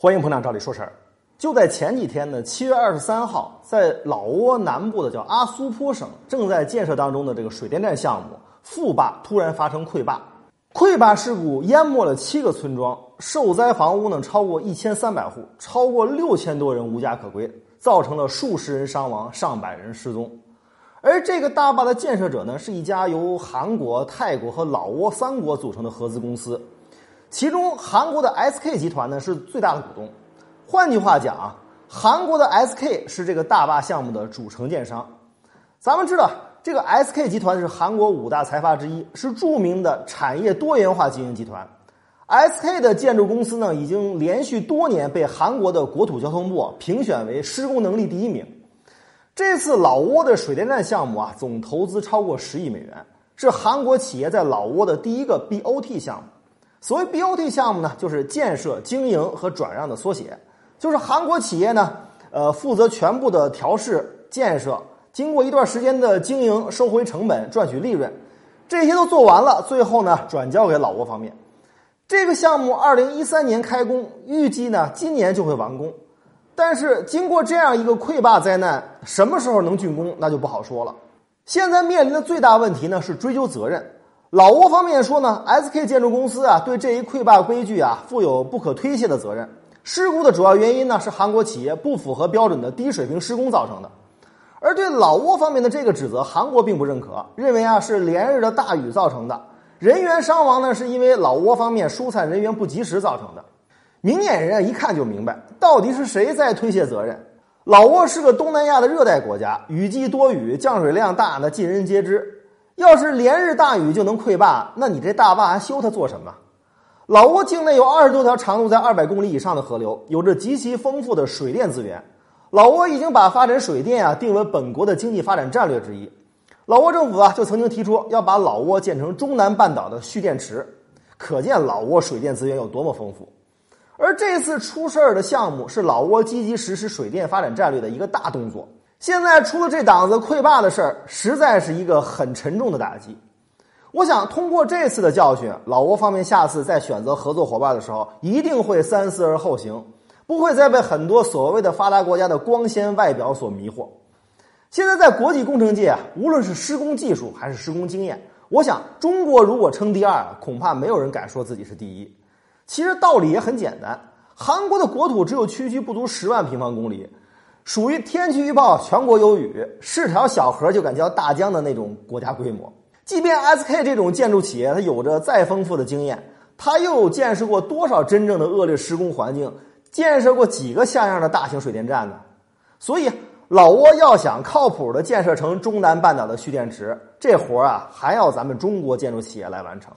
欢迎捧场，照理说事儿。就在前几天呢，七月二十三号，在老挝南部的叫阿苏坡省正在建设当中的这个水电站项目副坝突然发生溃坝，溃坝事故淹没了七个村庄，受灾房屋呢超过一千三百户，超过六千多人无家可归，造成了数十人伤亡，上百人失踪。而这个大坝的建设者呢，是一家由韩国、泰国和老挝三国组成的合资公司。其中，韩国的 SK 集团呢是最大的股东。换句话讲啊，韩国的 SK 是这个大坝项目的主承建商。咱们知道，这个 SK 集团是韩国五大财阀之一，是著名的产业多元化经营集团。SK 的建筑公司呢，已经连续多年被韩国的国土交通部评选为施工能力第一名。这次老挝的水电站项目啊，总投资超过十亿美元，是韩国企业在老挝的第一个 BOT 项目。所谓 BOT 项目呢，就是建设、经营和转让的缩写，就是韩国企业呢，呃，负责全部的调试、建设，经过一段时间的经营，收回成本，赚取利润，这些都做完了，最后呢，转交给老挝方面。这个项目二零一三年开工，预计呢今年就会完工，但是经过这样一个溃坝灾难，什么时候能竣工，那就不好说了。现在面临的最大问题呢，是追究责任。老挝方面说呢，SK 建筑公司啊，对这一溃坝悲剧啊，负有不可推卸的责任。事故的主要原因呢，是韩国企业不符合标准的低水平施工造成的。而对老挝方面的这个指责，韩国并不认可，认为啊是连日的大雨造成的。人员伤亡呢，是因为老挝方面疏散人员不及时造成的。明眼人啊一看就明白，到底是谁在推卸责任？老挝是个东南亚的热带国家，雨季多雨，降水量大，呢尽人皆知。要是连日大雨就能溃坝，那你这大坝还修它做什么？老挝境内有二十多条长度在二百公里以上的河流，有着极其丰富的水电资源。老挝已经把发展水电啊定为本国的经济发展战略之一。老挝政府啊就曾经提出要把老挝建成中南半岛的蓄电池，可见老挝水电资源有多么丰富。而这次出事儿的项目是老挝积极实施水电发展战略的一个大动作。现在出了这档子溃坝的事儿，实在是一个很沉重的打击。我想通过这次的教训，老挝方面下次在选择合作伙伴的时候，一定会三思而后行，不会再被很多所谓的发达国家的光鲜外表所迷惑。现在在国际工程界啊，无论是施工技术还是施工经验，我想中国如果称第二，恐怕没有人敢说自己是第一。其实道理也很简单，韩国的国土只有区区不足十万平方公里。属于天气预报全国有雨，是条小河就敢叫大江的那种国家规模。即便 SK 这种建筑企业，它有着再丰富的经验，它又有见识过多少真正的恶劣施工环境，建设过几个像样的大型水电站呢？所以，老挝要想靠谱的建设成中南半岛的蓄电池，这活儿啊，还要咱们中国建筑企业来完成。